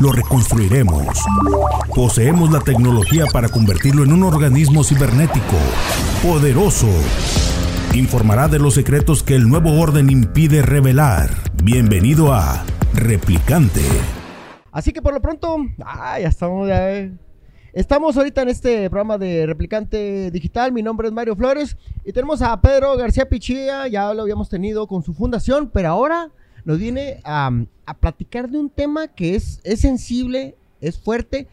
lo reconstruiremos. Poseemos la tecnología para convertirlo en un organismo cibernético, poderoso. Informará de los secretos que el nuevo orden impide revelar. Bienvenido a Replicante. Así que por lo pronto, ah, ya estamos ya, Estamos ahorita en este programa de Replicante Digital. Mi nombre es Mario Flores y tenemos a Pedro García Pichilla. Ya lo habíamos tenido con su fundación, pero ahora nos viene a, platicar de un tema que es, es sensible, es fuerte,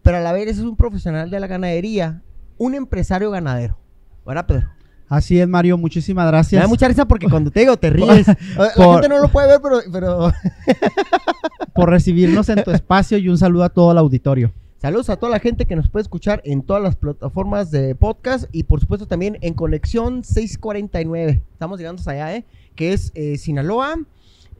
pero a la vez es un profesional de la ganadería, un empresario ganadero. ¿Verdad, Pedro? Así es, Mario, muchísimas gracias. Me da mucha risa porque cuando te digo te ríes. la gente no lo puede ver, pero... pero... por recibirnos en tu espacio y un saludo a todo el auditorio. Saludos a toda la gente que nos puede escuchar en todas las plataformas de podcast y por supuesto también en Conexión 649. Estamos llegando hasta allá, ¿eh? Que es eh, Sinaloa,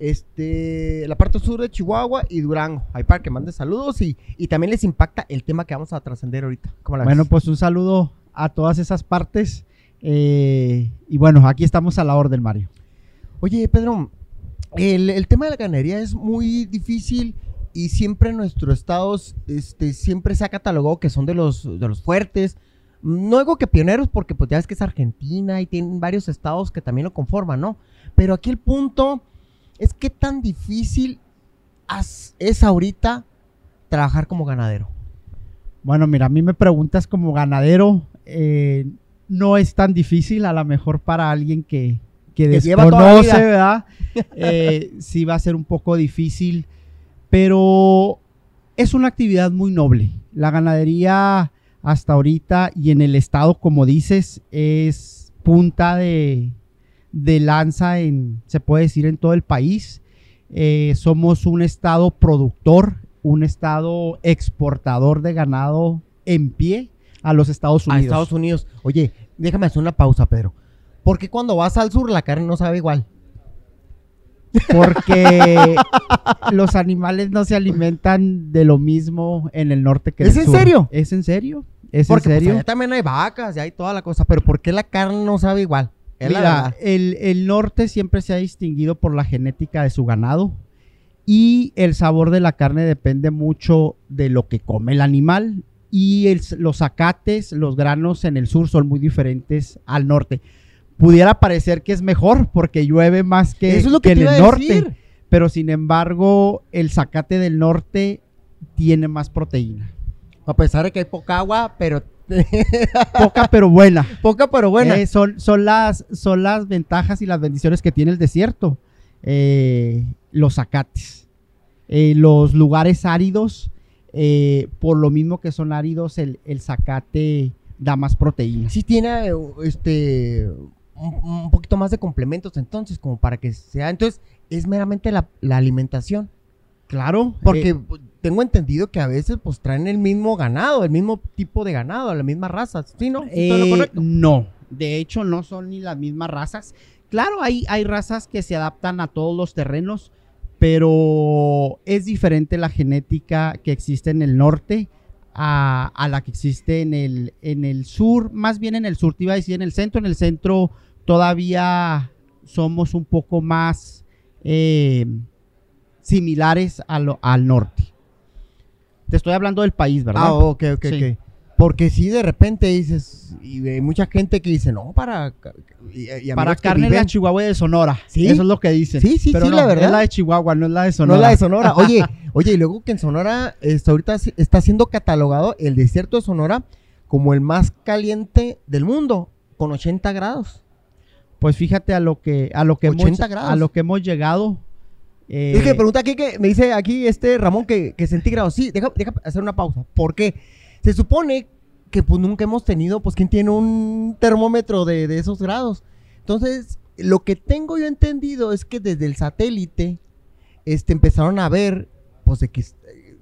este, la parte sur de Chihuahua y Durango. Hay para que mande saludos y, también les impacta el tema que vamos a trascender ahorita. bueno, pues un saludo a todas esas partes. Eh, y bueno, aquí estamos a la orden, Mario. Oye, Pedro, el, tema de la ganadería es muy difícil y siempre en nuestros estados este, siempre se ha catalogado que son de los, de los fuertes. No digo que pioneros porque pues ya es que es Argentina y tienen varios estados que también lo conforman, ¿no? Pero aquí el punto es qué tan difícil es ahorita trabajar como ganadero. Bueno, mira, a mí me preguntas como ganadero, eh, no es tan difícil, a lo mejor para alguien que, que, desconoce, ¿verdad? Eh, sí va a ser un poco difícil, pero es una actividad muy noble. La ganadería hasta ahorita y en el estado, como dices, es punta de, de lanza en, se puede decir, en todo el país. Eh, somos un estado productor, un estado exportador de ganado en pie a los Estados Unidos. A Estados Unidos. Oye, déjame hacer una pausa, Pedro. ¿Por qué cuando vas al sur la carne no sabe igual? Porque los animales no se alimentan de lo mismo en el norte que en el sur. ¿Es en serio? ¿Es en serio? ¿Es Porque en pues, serio? también hay vacas y hay toda la cosa, pero ¿por qué la carne no sabe igual? Mira, el, norte siempre se ha distinguido por la genética de su ganado y el sabor de la carne depende mucho de lo que come el animal y los acates, los granos en el sur son muy diferentes al norte. Pudiera parecer que es mejor porque llueve más que, Eso es lo que, en el norte, pero sin embargo el zacate del norte tiene más proteína. A pesar de que hay poca agua, pero Poca pero buena. Poca pero buena. Eh, son, son, las, son las ventajas y las bendiciones que tiene el desierto. Eh, los zacates. Eh, los lugares áridos, por lo mismo que son áridos, el, el zacate da más proteína. Sí tiene este un, poquito más de complementos entonces, como para que sea. Entonces, es meramente la, la alimentación. Claro. Porque tengo entendido que a veces pues traen el mismo ganado, el mismo tipo de ganado, la misma raza, ¿sí no? Eh, no, de hecho no son ni las mismas razas. Claro, hay, hay razas que se adaptan a todos los terrenos, pero es diferente la genética que existe en el norte a, la que existe en el, en el sur, más bien en el sur, te iba a decir en el centro, en el centro todavía somos un poco más eh, similares al norte. Te estoy hablando del país, ¿verdad? Ah, ok, ok, ok. Porque si de repente dices, y hay mucha gente que dice, no, para... para carne de Chihuahua y de Sonora. ¿Sí? Eso es lo que dicen. Sí, sí, sí, la verdad. Es la de Chihuahua, no es la de Sonora. No es la de Sonora. Oye, oye, y luego que en Sonora está, ahorita está siendo catalogado el desierto de Sonora como el más caliente del mundo, con 80 grados. Pues fíjate a lo que, a lo que, hemos, a lo que hemos llegado eh, es que pregunta aquí que me dice aquí este Ramón que, que centígrados. Sí, deja, deja hacer una pausa. Porque se supone que pues nunca hemos tenido, pues, ¿quién tiene un termómetro de, esos grados? Entonces, lo que tengo yo entendido es que desde el satélite este, empezaron a ver, pues, de que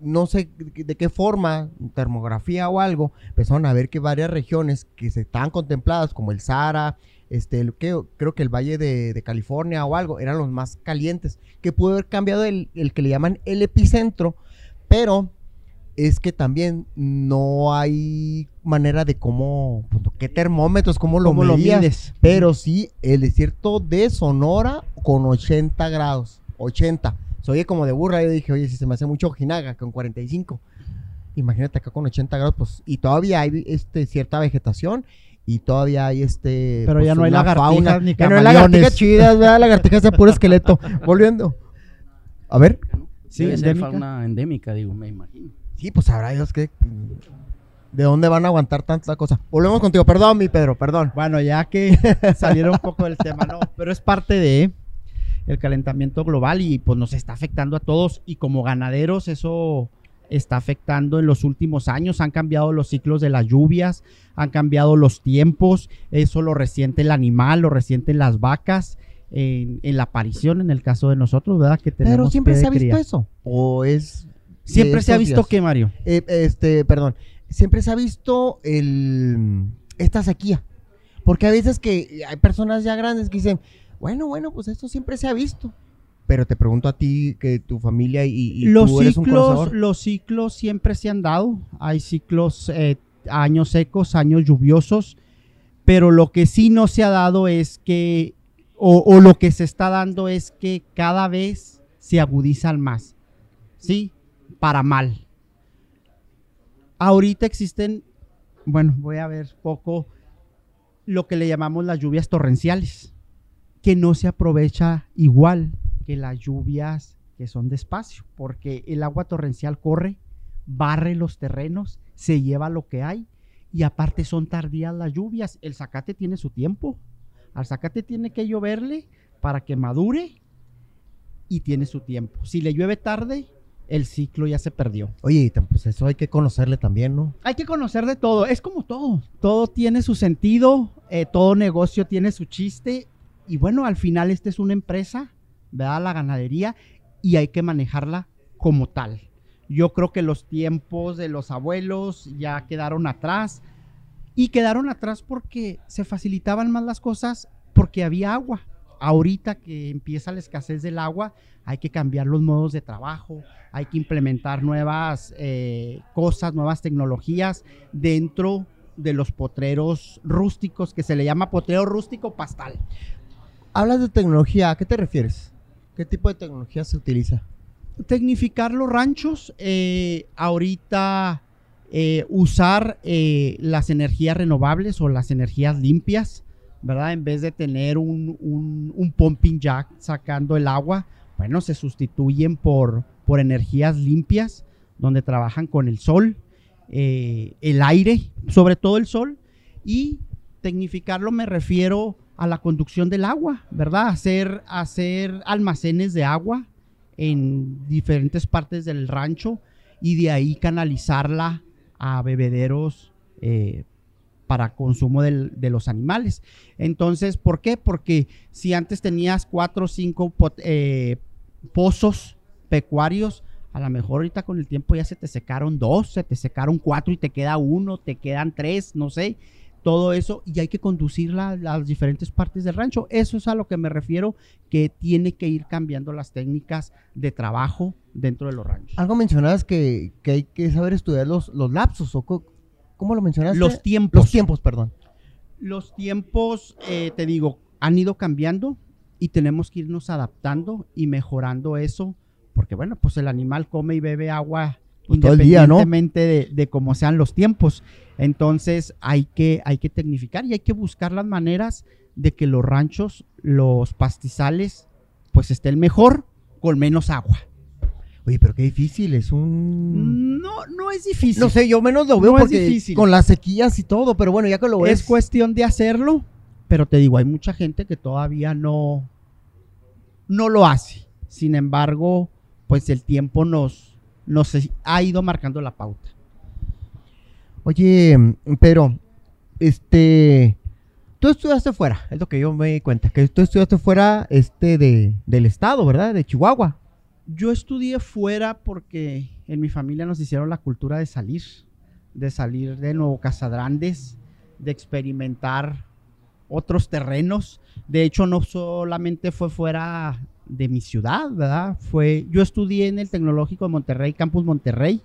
no sé de qué forma, termografía o algo, empezaron a ver que varias regiones que se estaban contempladas, como el Sahara, este, el, que, creo que el Valle de, California o algo, eran los más calientes, que pudo haber cambiado el, el que le llaman el epicentro, pero es que también no hay manera de cómo, pues, qué termómetros, cómo lo, lo mides. Pero sí, el desierto de Sonora con 80 grados, 80. Se oye como de burra, yo dije, oye, si se me hace mucho Ojinaga con 45. Imagínate acá con 80 grados, pues, y todavía hay este, cierta vegetación y todavía hay este. Pero ya pues, no hay lagartijas ni Ya no hay lagartijas chidas, ¿verdad? Lagartijas de puro esqueleto. Volviendo. A ver. Sí, es fauna endémica, digo, me imagino. Sí, pues habrá Dios que. ¿De dónde van a aguantar tanta cosa? Volvemos contigo. Perdón, mi Pedro, perdón. Bueno, ya que salieron un poco del tema, no, pero es parte de el calentamiento global y pues nos está afectando a todos y como ganaderos eso está afectando en los últimos años. Han cambiado los ciclos de las lluvias, han cambiado los tiempos, eso lo resiente el animal, lo resienten las vacas. En, la aparición, en el caso de nosotros, ¿verdad? Que tenemos Pero siempre se ha visto eso. ¿O es.? Siempre se ha visto qué, Mario. Eh, este, perdón. Siempre se ha visto el, esta sequía. Porque a veces que hay personas ya grandes que dicen, bueno, bueno, pues esto siempre se ha visto. Pero te pregunto a ti, que tu familia y, los tú eres ciclos, Los ciclos siempre se han dado. Hay ciclos, eh, años secos, años lluviosos. Pero lo que sí no se ha dado es que, o, lo que se está dando es que cada vez se agudizan más. ¿Sí? Para mal. Ahorita existen, bueno, voy a ver poco lo que le llamamos las lluvias torrenciales, que no se aprovecha igual que las lluvias que son despacio, porque el agua torrencial corre, barre los terrenos, se lleva lo que hay y aparte son tardías las lluvias. El zacate tiene su tiempo. Al zacate tiene que lloverle para que madure y tiene su tiempo. Si le llueve tarde, el ciclo ya se perdió. Oye, pues eso hay que conocerle también, ¿no? Hay que conocer de todo. Es como todo. Todo tiene su sentido, eh, todo negocio tiene su chiste. Y bueno, al final esta es una empresa ¿verdad? La ganadería y hay que manejarla como tal. Yo creo que los tiempos de los abuelos ya quedaron atrás y quedaron atrás porque se facilitaban más las cosas porque había agua. Ahorita que empieza la escasez del agua, hay que cambiar los modos de trabajo, hay que implementar nuevas eh, cosas, nuevas tecnologías dentro de los potreros rústicos, que se le llama potrero rústico pastal. Hablas de tecnología, ¿a qué te refieres? ¿Qué tipo de tecnología se utiliza? Tecnificar los ranchos, eh, ahorita eh, usar eh, las energías renovables o las energías limpias, ¿verdad? En vez de tener un, pumping jack sacando el agua, bueno, se sustituyen por, por energías limpias, donde trabajan con el sol, el aire, sobre todo el sol, y tecnificarlo me refiero a la conducción del agua, ¿verdad? Hacer, hacer almacenes de agua en diferentes partes del rancho y de ahí canalizarla a bebederos eh, para consumo de los animales. Entonces, ¿por qué? Porque si antes tenías cuatro o cinco eh, pozos pecuarios, a lo mejor ahorita con el tiempo ya se te secaron dos, se te secaron cuatro y te queda uno, te quedan tres, no sé todo eso y hay que conducirla a las diferentes partes del rancho. Eso es a lo que me refiero, que tiene que ir cambiando las técnicas de trabajo dentro de los ranchos. Algo mencionabas que, hay que saber estudiar los, los lapsos, o ¿cómo lo mencionaste? Los tiempos. Los tiempos, perdón. Los tiempos, eh, te digo, han ido cambiando y tenemos que irnos adaptando y mejorando eso, porque bueno, pues el animal come y bebe agua pues independientemente de, de cómo sean los tiempos. Entonces hay que, hay que tecnificar y hay que buscar las maneras de que los ranchos, los pastizales, pues estén mejor con menos agua. Oye, pero qué difícil, es un... No, no es difícil. No sé, yo menos lo veo porque con las sequías y todo, pero bueno, ya que lo ves... Es cuestión de hacerlo, pero te digo, hay mucha gente que todavía no, no lo hace. Sin embargo, pues el tiempo nos, nos ha ido marcando la pauta. Oye, pero, este, tú estudiaste fuera, es lo que yo me di cuenta, que tú estudiaste fuera este de, del estado, ¿verdad? De Chihuahua. Yo estudié fuera porque en mi familia nos hicieron la cultura de salir, de salir de Nuevo Casadrandes, de experimentar otros terrenos. De hecho, no solamente fue fuera de mi ciudad, ¿verdad? Fue, yo estudié en el Tecnológico de Monterrey, Campus Monterrey,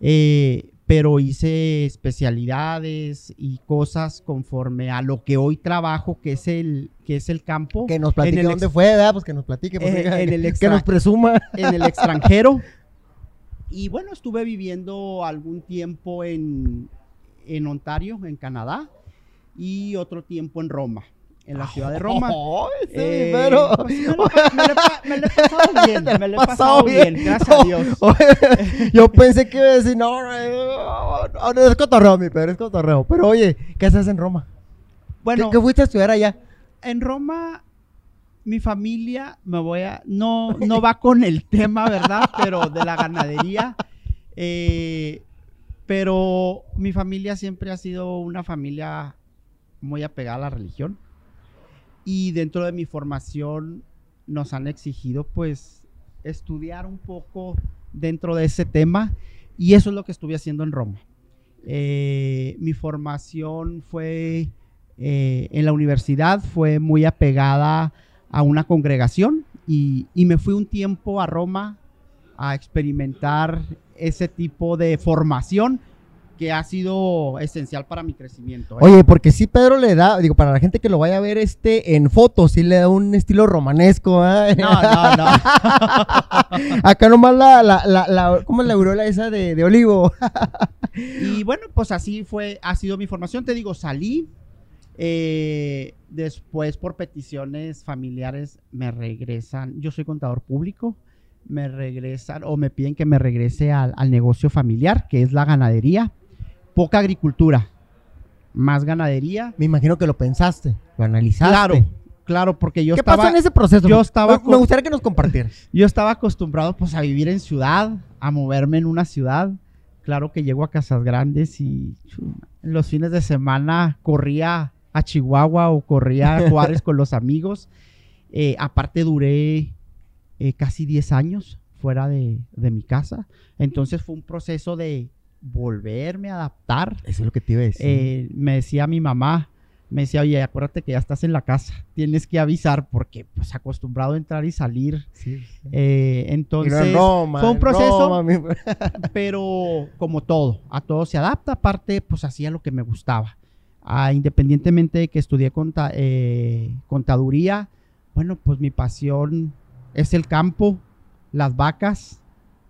eh, pero hice especialidades y cosas conforme a lo que hoy trabajo, que es el, que es el campo. Que nos platique dónde fue, ¿verdad? Pues que nos platique, pues, eh, en el que nos presuma. En el extranjero. Y bueno, estuve viviendo algún tiempo en, en Ontario, en Canadá, y otro tiempo en Roma en la ciudad de Roma. eh, pero... Pues, me, lo, he pasado bien, me lo he pasado bien, gracias a Dios. yo pensé que iba a decir, no, no, no, es cotorreo, mi Pedro, es cotorreo. Pero oye, ¿qué haces en Roma? Bueno, ¿Qué, fuiste a estudiar allá? En Roma, mi familia, me voy a, no, no va con el tema, ¿verdad? Pero de la ganadería. Eh, pero mi familia siempre ha sido una familia muy apegada a la religión y dentro de mi formación nos han exigido pues estudiar un poco dentro de ese tema y eso es lo que estuve haciendo en Roma. Eh, mi formación fue eh, en la universidad, fue muy apegada a una congregación y, y me fui un tiempo a Roma a experimentar ese tipo de formación que ha sido esencial para mi crecimiento. ¿eh? Oye, porque sí Pedro le da, digo, para la gente que lo vaya a ver este en fotos, sí le da un estilo romanesco, ¿eh? No, no, no. Acá nomás la, la, la, la ¿cómo es la aureola esa de, de olivo? y bueno, pues así fue, ha sido mi formación, te digo, salí, eh, después por peticiones familiares me regresan, yo soy contador público, me regresan o me piden que me regrese al, al negocio familiar, que es la ganadería poca agricultura, más ganadería. Me imagino que lo pensaste, lo analizaste. Claro, claro, porque yo ¿Qué estaba... pasó en ese proceso? Yo estaba... Me, gustaría que nos compartieras. Yo estaba acostumbrado pues a vivir en ciudad, a moverme en una ciudad. Claro que llego a Casas Grandes y los fines de semana corría a Chihuahua o corría a Juárez con los amigos. Eh, aparte duré eh, casi 10 años fuera de, de mi casa. Entonces fue un proceso de volverme a adaptar. Eso es lo que te iba a decir. Eh, me decía mi mamá, me decía, oye, acuérdate que ya estás en la casa, tienes que avisar porque pues acostumbrado a entrar y salir. Eh, entonces, fue un proceso, pero como todo, a todo se adapta, aparte pues hacía lo que me gustaba. Ah, independientemente de que estudié eh, contaduría, bueno, pues mi pasión es el campo, las vacas,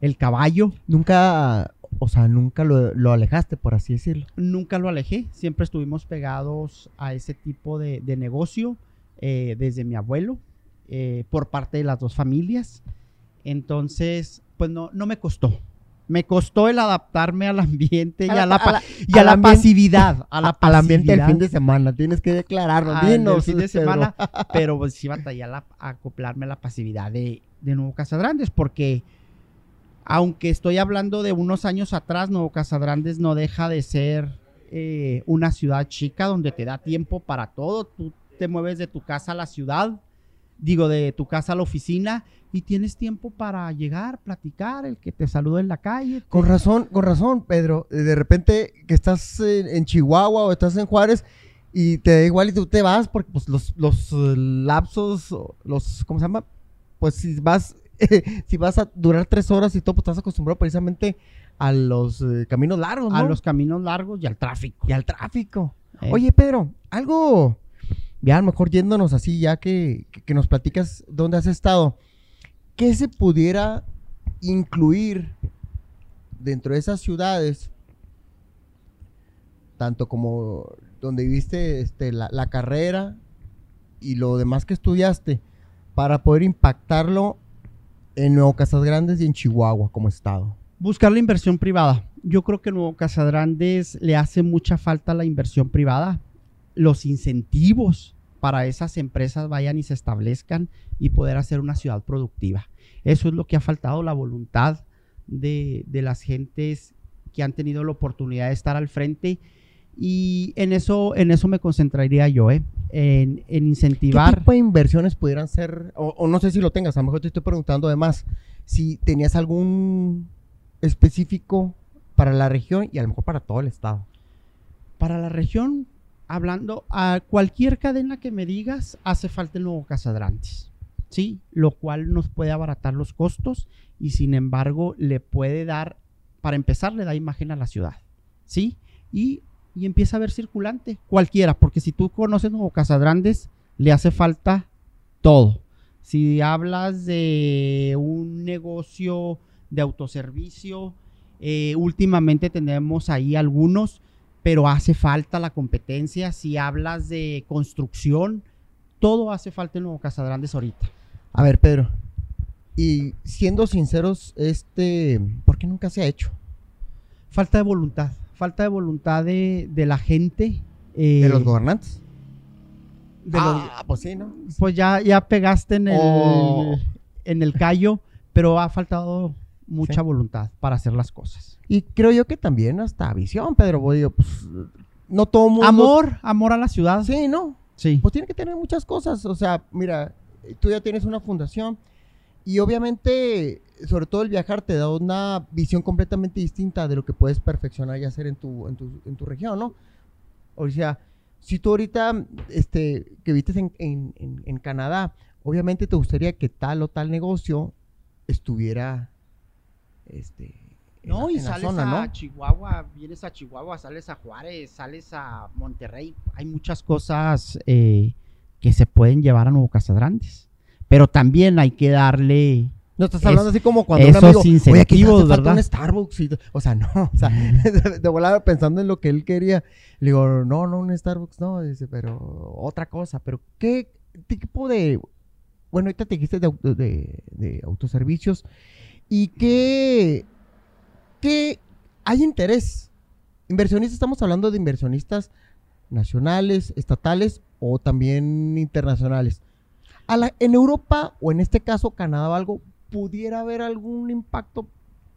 el caballo. Nunca o sea, nunca lo, alejaste, por así decirlo. Nunca lo alejé, siempre estuvimos pegados a ese tipo de, negocio eh, desde mi abuelo, eh, por parte de las dos familias. Entonces, pues no, no me costó. Me costó el adaptarme al ambiente y a la, pasividad. A la al ambiente del fin de semana, tienes que declararlo. el fin de semana, pero pues sí batallé a, acoplarme a la pasividad de, de Nuevo Casadrandes, porque aunque estoy hablando de unos años atrás, Nuevo Casadrandes no deja de ser eh, una ciudad chica donde te da tiempo para todo. Tú te mueves de tu casa a la ciudad, digo, de tu casa a la oficina y tienes tiempo para llegar, platicar, el que te saluda en la calle. Con razón, con razón, Pedro. De repente que estás en, Chihuahua o estás en Juárez y te da igual y tú te vas porque pues, los, los eh, lapsos, los, ¿cómo se llama? Pues si vas si vas a durar tres horas y todo, pues estás acostumbrado precisamente a los eh, caminos largos, ¿no? A los caminos largos y al tráfico. Y al tráfico. Eh. Oye, Pedro, algo, ya a lo mejor yéndonos así, ya que, que, nos platicas dónde has estado, ¿qué se pudiera incluir dentro de esas ciudades, tanto como donde viviste este, la, la carrera y lo demás que estudiaste, para poder impactarlo en Nuevo Casas Grandes y en Chihuahua como estado? Buscar la inversión privada. Yo creo que Nuevo Casas Grandes le hace mucha falta la inversión privada. Los incentivos para esas empresas vayan y se establezcan y poder hacer una ciudad productiva. Eso es lo que ha faltado, la voluntad de, de las gentes que han tenido la oportunidad de estar al frente y en eso, en eso me concentraría yo, ¿eh? En, incentivar. ¿Qué tipo de inversiones pudieran ser? O, no sé si lo tengas, a lo mejor te estoy preguntando además. si tenías algún específico para la región y a lo mejor para todo el estado. Para la región, hablando a cualquier cadena que me digas, hace falta el nuevo Casadrantes. ¿sí? Lo cual nos puede abaratar los costos y sin embargo le puede dar, para empezar, le da imagen a la ciudad, ¿sí? Y, y empieza a ver circulante, cualquiera, porque si tú conoces Nuevo Casadrandes, le hace falta todo. Si hablas de un negocio de autoservicio, eh, últimamente tenemos ahí algunos, pero hace falta la competencia. Si hablas de construcción, todo hace falta en Nuevo Casadrandes ahorita. A ver, Pedro. Y siendo sinceros, este, ¿por qué nunca se ha hecho? Falta de voluntad. Falta de voluntad de, la gente. ¿De los eh, gobernantes? ah, pues sí, ¿no? Pues ya, ya pegaste en el, oh. en el callo, pero ha faltado mucha voluntad para hacer las cosas. Y creo yo que también hasta visión, Pedro. Pues, no todo mundo... Amor, amor a la ciudad. Sí, ¿no? Sí. Pues tiene que tener muchas cosas. O sea, mira, tú ya tienes una fundación y obviamente, sobre todo el viajar te da una visión completamente distinta de lo que puedes perfeccionar y hacer en tu, en tu, en tu región, ¿no? O sea, si tú ahorita, este, que viste en, en, en Canadá, obviamente te gustaría que tal o tal negocio estuviera este, no, y sales a Chihuahua, vienes a Chihuahua, sales a Juárez, sales a Monterrey. Hay muchas cosas eh, que se pueden llevar a Nuevo Casadrantes. Pero también hay que darle. No estás hablando así como cuando un amigo, Oye, ¿verdad? un Starbucks. o sea, no, o sea, de, volar pensando en lo que él quería. Le digo, no, no, un Starbucks, no, dice, pero otra cosa. Pero, ¿qué tipo de. Bueno, ahorita te dijiste de, de, de autoservicios y que, que hay interés. Inversionistas, estamos hablando de inversionistas nacionales, estatales o también internacionales. En Europa o en este caso Canadá o algo, pudiera haber algún impacto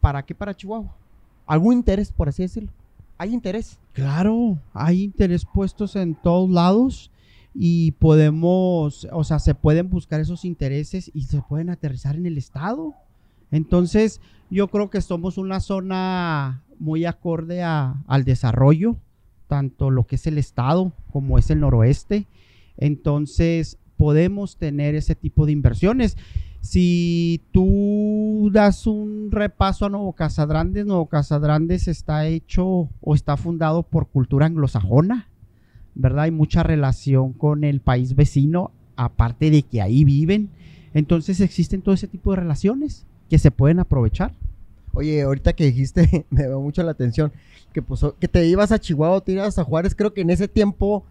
para qué para Chihuahua. Algún interés, por así decirlo. Hay interés. Claro, hay interés puestos en todos lados y podemos, o sea, se pueden buscar esos intereses y se pueden aterrizar en el Estado. Entonces, yo creo que somos una zona muy acorde al desarrollo, tanto lo que es el estado como es el noroeste. Entonces, podemos tener ese tipo de inversiones. Si tú das un repaso a Nuevo Casadrandes, Nuevo Casadrandes está hecho o está fundado por cultura anglosajona, ¿verdad? Hay mucha relación con el país vecino, aparte de que ahí viven. Entonces existen todo ese tipo de relaciones que se pueden aprovechar. Oye, ahorita que dijiste, me dio mucho la atención, que, pues, que te ibas a Chihuahua, te ibas a Juárez, creo que en ese tiempo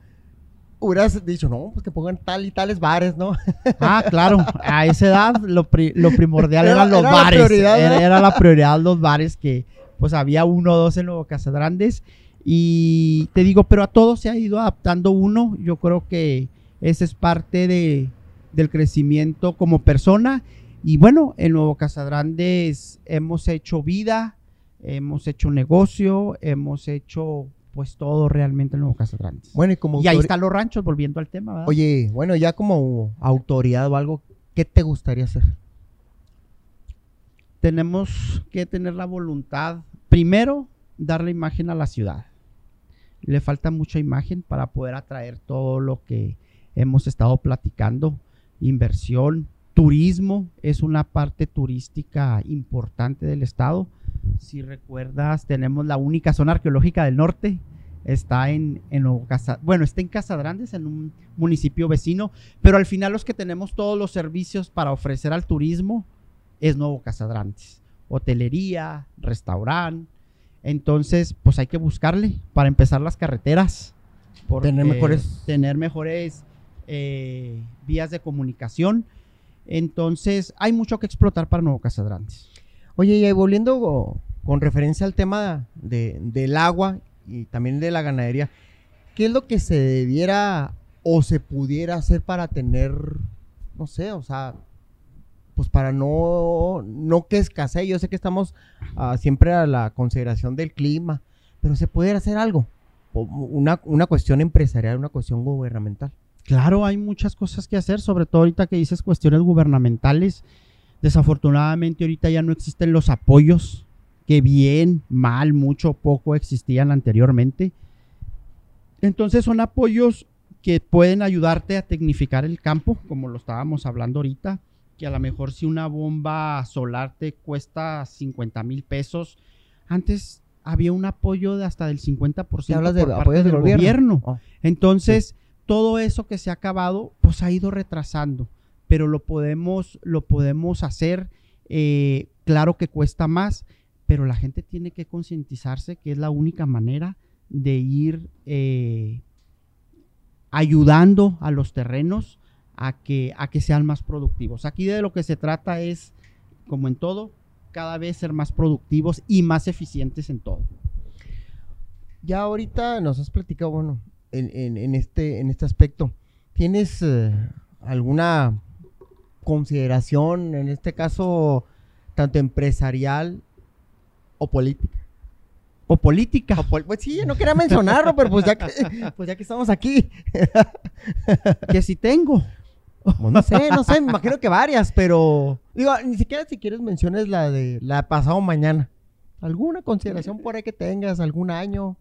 hubieras dicho, no, pues que pongan tal y tales bares, ¿no? Ah, claro, a esa edad lo, primordial eran los bares, era, la prioridad los bares, que pues había uno o dos en Nuevo Casadrandes, y te digo, pero a todos se ha ido adaptando uno, yo creo que ese es parte de, del crecimiento como persona. Y bueno, en Nuevo Casadrandes hemos hecho vida, hemos hecho negocio, hemos hecho pues todo realmente en Nuevo Casadrandes. Bueno, y como Y ahí están los ranchos, volviendo al tema, ¿verdad? Oye, bueno, ya como autoridad o algo, ¿qué te gustaría hacer? Tenemos que tener la voluntad, primero, darle imagen a la ciudad. Le falta mucha imagen para poder atraer todo lo que hemos estado platicando, inversión, Turismo es una parte turística importante del estado. Si recuerdas, tenemos la única zona arqueológica del norte. Está en, en bueno, está en Casadrandes, en un municipio vecino, pero al final los que tenemos todos los servicios para ofrecer al turismo es Nuevo Casadrandes. Hotelería, restaurante. Entonces, pues hay que buscarle para empezar las carreteras. Tener mejores, tener mejores eh, vías de comunicación entonces, hay mucho que explotar para Nuevo Casadrantes. Oye, y volviendo con referencia al tema del agua y también de la ganadería, ¿qué es lo que se debiera o se pudiera hacer para tener, no sé, o sea, pues para no, no que escasee? Yo sé que estamos ah, siempre a la consideración del clima, pero se pudiera hacer algo, una, una cuestión empresarial, una cuestión gubernamental. Claro, hay muchas cosas que hacer, sobre todo ahorita que dices cuestiones gubernamentales. Desafortunadamente ahorita ya no existen los apoyos que bien, mal, mucho, poco existían anteriormente. Entonces son apoyos que pueden ayudarte a tecnificar el campo, como lo estábamos hablando ahorita, que a lo mejor si una bomba solar te cuesta 50 mil pesos, antes había un apoyo de hasta del 50% por de parte del gobierno. Oh. Entonces, todo eso que se ha acabado, pues ha ido retrasando, pero lo podemos, lo podemos hacer. Eh, claro que cuesta más, pero la gente tiene que concientizarse que es la única manera de ir eh, ayudando a los terrenos a que, a que sean más productivos. Aquí de lo que se trata es, como en todo, cada vez ser más productivos y más eficientes en todo. Ya ahorita nos has platicado, bueno, en, este, en este aspecto, ¿tienes eh, alguna consideración, en este caso, tanto empresarial o política? O política. pues sí, no quería mencionarlo, pero pues ya que, pues ya que estamos aquí. que si tengo. Pues no sé, no sé, me imagino que varias, pero digo, ni siquiera si quieres menciones la de la pasado mañana. ¿Alguna consideración por ahí que tengas, algún año?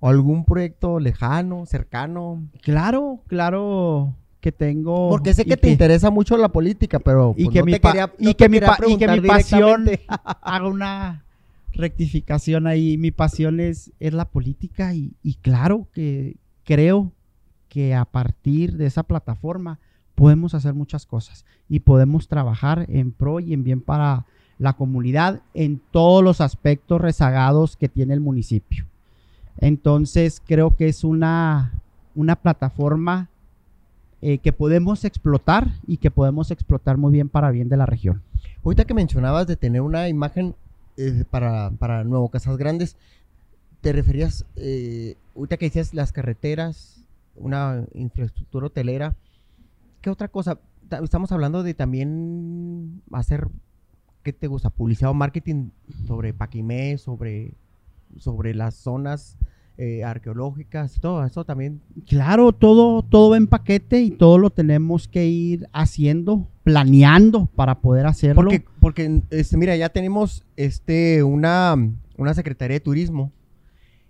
¿O algún proyecto lejano, cercano? Claro, claro que tengo. Porque sé que te interesa mucho la política, pero y, pues, que, mi y, que, mi y que mi pasión haga una rectificación ahí. Mi pasión es, es la política y, y claro que creo que a partir de esa plataforma podemos hacer muchas cosas y podemos trabajar en pro y en bien para la comunidad en todos los aspectos rezagados que tiene el municipio. Entonces creo que es una, una plataforma eh, que podemos explotar y que podemos explotar muy bien para bien de la región. Ahorita que mencionabas de tener una imagen eh, para, para Nuevo Casas Grandes, ¿te referías, eh, ahorita que decías las carreteras, una infraestructura hotelera, ¿Qué otra cosa? Estamos hablando de también hacer, ¿qué te gusta? Publicidad o marketing sobre Paquimé, sobre, sobre las zonas eh, arqueológicas, todo eso también. Claro, todo, todo en paquete y todo lo tenemos que ir haciendo, planeando para poder hacerlo. Porque, porque este, mira, ya tenemos este, una, una Secretaría de Turismo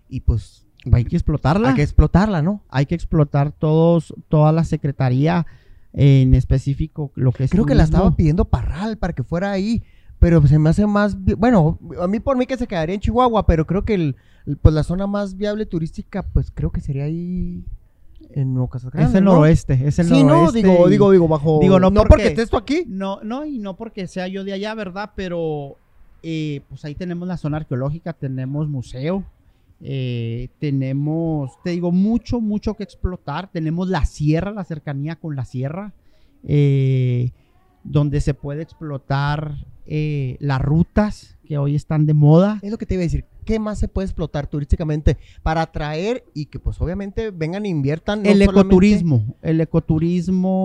y pues... Hay que explotarla. Hay que explotarla, ¿no? Hay que explotar todos, toda la Secretaría en específico lo que es. Creo que la estaba pidiendo Parral para que fuera ahí, pero se me hace más. Bueno, a mí por mí que se quedaría en Chihuahua, pero creo que el, pues la zona más viable turística, pues creo que sería ahí. En Nuevo Es el noroeste, es el sí, no, digo, digo, digo, bajo. Digo, no, porque, estés tú aquí. No, no, y no porque sea yo de allá, ¿verdad? Pero eh, pues ahí tenemos la zona arqueológica, tenemos museo, eh, tenemos, te digo, mucho, mucho que explotar. Tenemos la sierra, la cercanía con la sierra, eh, donde se puede explotar eh, las rutas que hoy están de moda. Es lo que te iba a decir. ¿Qué más se puede explotar turísticamente para atraer y que pues obviamente vengan e inviertan? el ecoturismo. El ecoturismo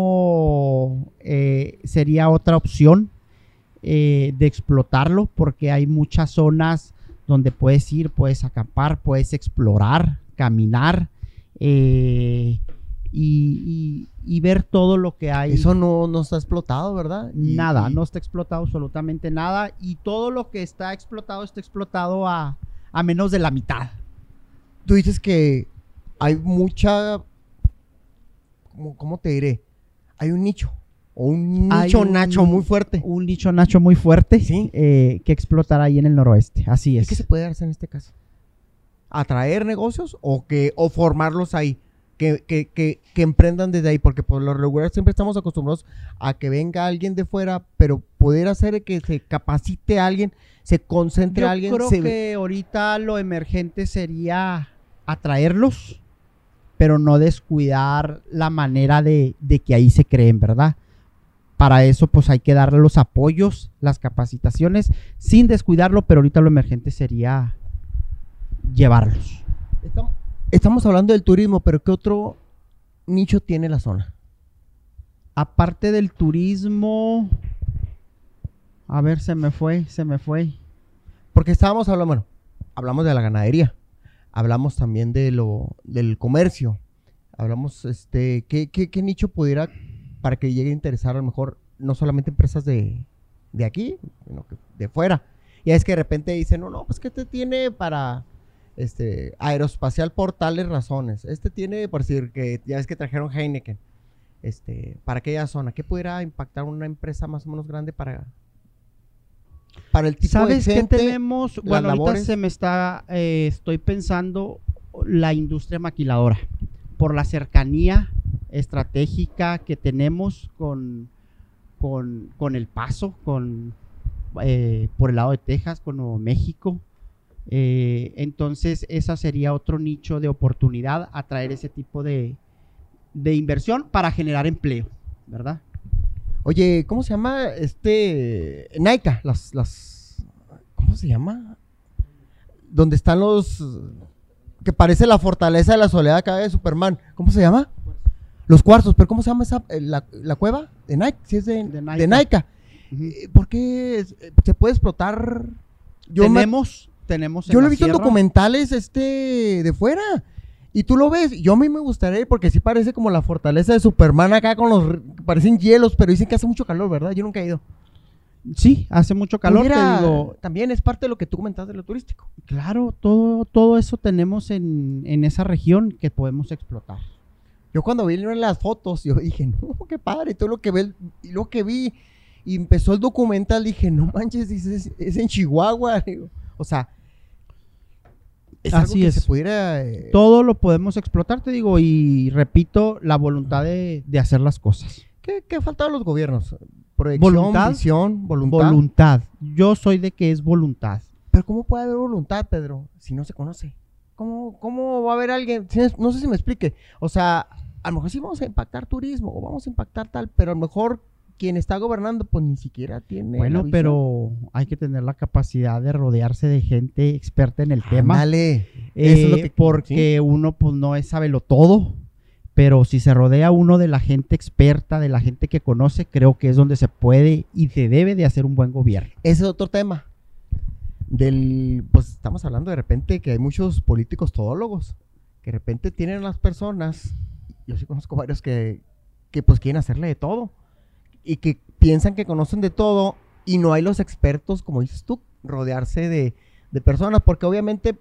sería otra opción de explotarlo porque hay muchas zonas donde puedes ir, puedes acampar, puedes explorar, caminar eh, y, ver todo lo que hay. Eso no, no está explotado, ¿verdad? nada, no está explotado absolutamente nada y todo lo que está explotado está explotado a, menos de la mitad. Tú dices que hay mucha, ¿cómo te diré? Hay un nicho o un nicho nacho muy fuerte. Un nicho nacho muy fuerte ¿Sí? Eh, que explotará ahí en el noroeste. Así es. ¿Qué se puede hacer en este caso? ¿Atraer negocios o, que, o formarlos ahí? Que, que, que, que emprendan desde ahí, porque por lo regular siempre estamos acostumbrados a que venga alguien de fuera, pero poder hacer que se capacite a alguien, se concentre a alguien. Yo creo que ahorita lo emergente sería atraerlos, pero no descuidar la manera de, de que ahí se creen, ¿verdad? Para eso pues hay que darle los apoyos, las capacitaciones, sin descuidarlo, pero ahorita lo emergente sería llevarlos. Estamos, hablando del turismo, pero ¿qué otro nicho tiene la zona? Aparte del turismo, a ver, se me fue, se me fue. Porque estábamos hablando, bueno, hablamos de la ganadería, hablamos también de lo, del comercio, hablamos, este, ¿qué, qué, qué nicho pudiera para que llegue a interesar a lo mejor no solamente empresas de, de aquí, sino que de fuera. Y es que de repente dicen, no, no, pues que este tiene para este aeroespacial por tales razones. Este tiene, por decir, que ya ves que trajeron Heineken. Este, para aquella zona, ¿qué pudiera impactar una empresa más o menos grande para para el tipo ¿Sabes de gente, qué tenemos? Bueno, ahorita se me está, eh, estoy pensando la industria maquiladora, por la cercanía estratégica que tenemos con, con, El Paso, con, eh, por el lado de Texas, con Nuevo México. Eh, entonces, esa sería otro nicho de oportunidad, atraer ese tipo de, de inversión para generar empleo, ¿verdad? Oye, ¿cómo se llama este Naika? Las, las, ¿cómo se llama? Donde están los que parece la fortaleza de la soledad acá de Superman. ¿Cómo se llama? Los cuartos, pero ¿cómo se llama esa eh, la, cueva de Nike? Si es de, de Naika. Eh, ¿Por qué se puede explotar? Yo tenemos, tenemos. Yo lo he visto en documentales este de fuera y tú lo ves, yo a mí me gustaría ir porque sí parece como la fortaleza de Superman acá con los... Parecen hielos, pero dicen que hace mucho calor, ¿verdad? Yo nunca he ido. Sí, hace mucho calor. digo, también es parte de lo que tú comentas de lo turístico. Claro, todo, todo eso tenemos en, esa región que podemos explotar. Yo cuando vi las fotos, yo dije, no, qué padre, todo lo que ve, lo que vi, y empezó el documental, dije, no manches, es, es en Chihuahua. o sea, Así es. pudiera, eh, Todo lo podemos explotar, te digo, y repito, la voluntad de, hacer las cosas. ¿Qué, ha faltado a los gobiernos? Proyección, voluntad, visión, voluntad. Voluntad. Yo soy de que es voluntad. Pero ¿cómo puede haber voluntad, Pedro, si no se conoce? ¿Cómo, cómo va a haber alguien? No sé si me explique. O sea, a lo mejor sí vamos a impactar turismo o vamos a impactar tal, pero a lo mejor quien está gobernando pues ni siquiera tiene. Bueno, pero hay que tener la capacidad de rodearse de gente experta en el tema. Dale. Eso es lo eh, que, porque uno pues no es sabelo todo, pero si se rodea uno de la gente experta, de la gente que conoce, creo que es donde se puede y se debe de hacer un buen gobierno. Ese es otro tema. Del, pues estamos hablando de repente que hay muchos políticos todólogos que de repente tienen las personas, yo sí conozco varios que, que pues quieren hacerle de todo y que piensan que conocen de todo y no hay los expertos, como dices tú, rodearse de, personas, porque obviamente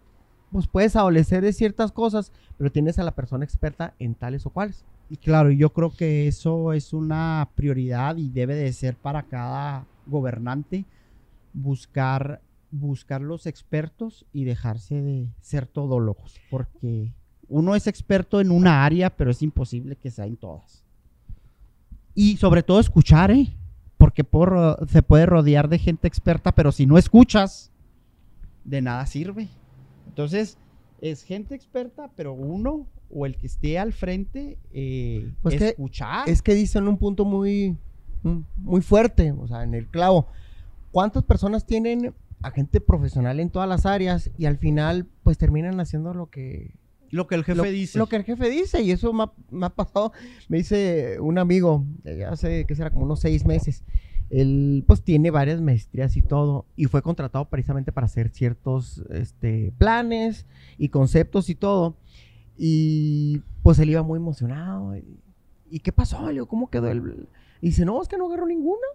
pues puedes adolecer de ciertas cosas, pero tienes a la persona experta en tales o cuales. Y claro, yo creo que eso es una prioridad y debe de ser para cada gobernante buscar buscar los expertos y dejarse de ser todólogos, porque uno es experto en una área, pero es imposible que sea en todas. Y sobre todo escuchar, ¿eh? Porque por, se puede rodear de gente experta, pero si no escuchas, de nada sirve. Entonces, es gente experta, pero uno o el que esté al frente, eh, pues escuchar. es que dicen un punto muy, muy fuerte, o sea, en el clavo. ¿Cuántas personas tienen a gente profesional en todas las áreas y al final, pues terminan haciendo lo que lo que el jefe dice. Lo que el jefe dice, y eso me ha, pasado. Me dice un amigo, hace que será como unos seis meses. Él pues tiene varias maestrías y todo, y fue contratado precisamente para hacer ciertos este, planes y conceptos y todo. Y pues él iba muy emocionado. ¿Y, qué pasó? Le ¿cómo quedó el...? Y dice, no, es que no agarró ninguna.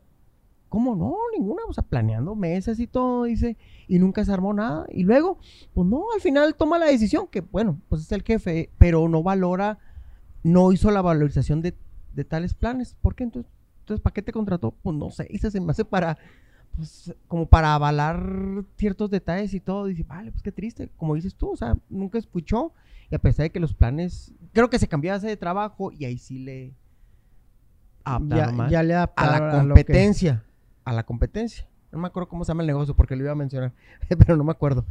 ¿Cómo no? Ninguna. O sea, planeando meses y todo, dice, y nunca se armó nada. Y luego, pues no, al final toma la decisión, que bueno, pues es el jefe, pero no valora, no hizo la valorización de, tales planes. ¿Por qué entonces? Entonces, ¿para qué te contrató? Pues no sé, y se me hace para, pues, como para avalar ciertos detalles y todo. Dice, vale, pues qué triste. Como dices tú, o sea, nunca escuchó. Y a pesar de que los planes, creo que se cambiase de trabajo y ahí sí le... ya, le a la competencia a la competencia. No me acuerdo cómo se llama el negocio porque lo iba a mencionar, pero no me acuerdo.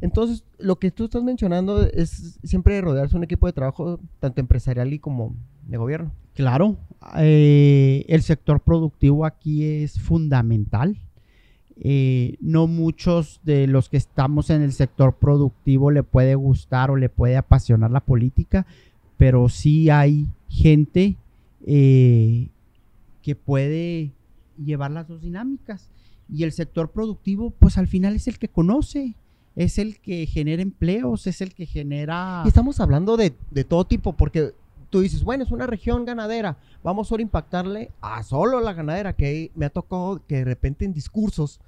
Entonces, lo que tú estás mencionando es siempre rodearse un equipo de trabajo, tanto empresarial y como de gobierno. Claro, eh, el sector productivo aquí es fundamental. Eh, no muchos de los que estamos en el sector productivo le puede gustar o le puede apasionar la política, pero sí hay gente eh, que puede llevar las dos dinámicas. Y el sector productivo, pues al final es el que conoce, es el que genera empleos, es el que genera... estamos hablando de, todo tipo, porque tú dices, bueno, es una región ganadera, vamos a impactarle a solo la ganadera, que me ha tocado que de repente en discursos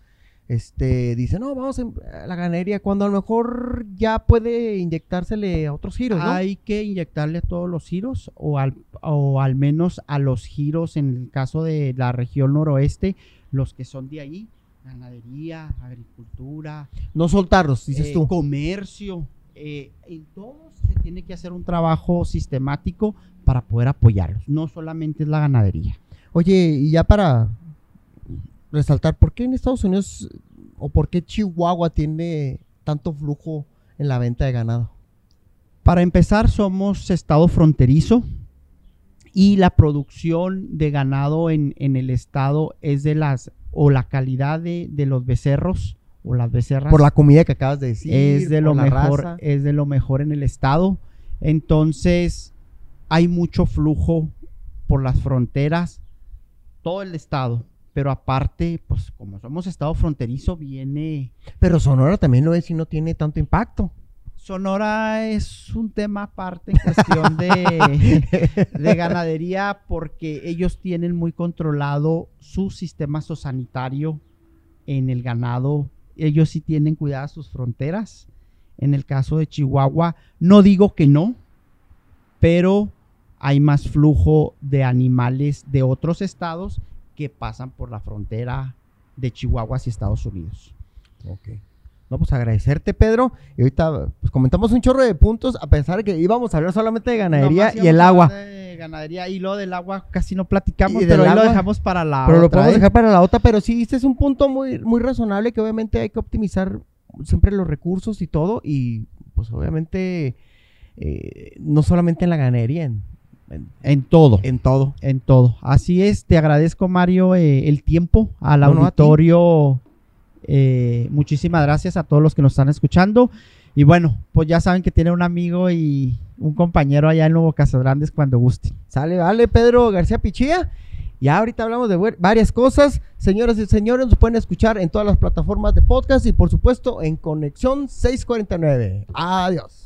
este, dice, no, vamos a la ganadería, cuando a lo mejor ya puede inyectársele a otros giros, ¿no? Hay que inyectarle a todos los giros, o al, o al menos a los giros, en el caso de la región noroeste, los que son de ahí, ganadería, agricultura. No soltarlos, dices eh, tú. Comercio. Eh, en todos se tiene que hacer un trabajo sistemático para poder apoyarlos. No solamente es la ganadería. Oye, y ya para resaltar, ¿por qué en Estados Unidos o por qué Chihuahua tiene tanto flujo en la venta de ganado? Para empezar, somos estado fronterizo y la producción de ganado en, el estado es de las, o la calidad de, los becerros o las becerras. Por la comida que acabas de decir. Es de lo mejor, es de lo mejor en el estado. Entonces, hay mucho flujo por las fronteras, todo el estado pero aparte, pues como somos estado fronterizo, viene... Pero Sonora también lo es y no tiene tanto impacto. Sonora es un tema aparte en cuestión de, de, ganadería porque ellos tienen muy controlado su sistema sanitario en el ganado. Ellos sí tienen cuidadas sus fronteras. En el caso de Chihuahua, no digo que no, pero hay más flujo de animales de otros estados que pasan por la frontera de Chihuahua hacia Estados Unidos. Ok. No, pues agradecerte, Pedro. Y ahorita pues comentamos un chorro de puntos, a pesar que íbamos a hablar solamente de ganadería y el agua. De ganadería y lo del agua casi no platicamos, pero ahí lo dejamos para la pero otra. Pero lo podemos ¿eh? dejar para la otra, pero sí, este es un punto muy, muy razonable que obviamente hay que optimizar siempre los recursos y todo. Y pues obviamente eh, no solamente en la ganadería, en, en, todo. En todo. En todo. Así es, te agradezco Mario eh, el tiempo, al auditorio. Eh, muchísimas gracias a todos los que nos están escuchando. Y bueno, pues ya saben que tiene un amigo y un compañero allá en Nuevo Grandes cuando guste Sale, vale, Pedro García Pichía. Ya ahorita hablamos de varias cosas. Señoras y señores, nos pueden escuchar en todas las plataformas de podcast y por supuesto en Conexión 649. Adiós.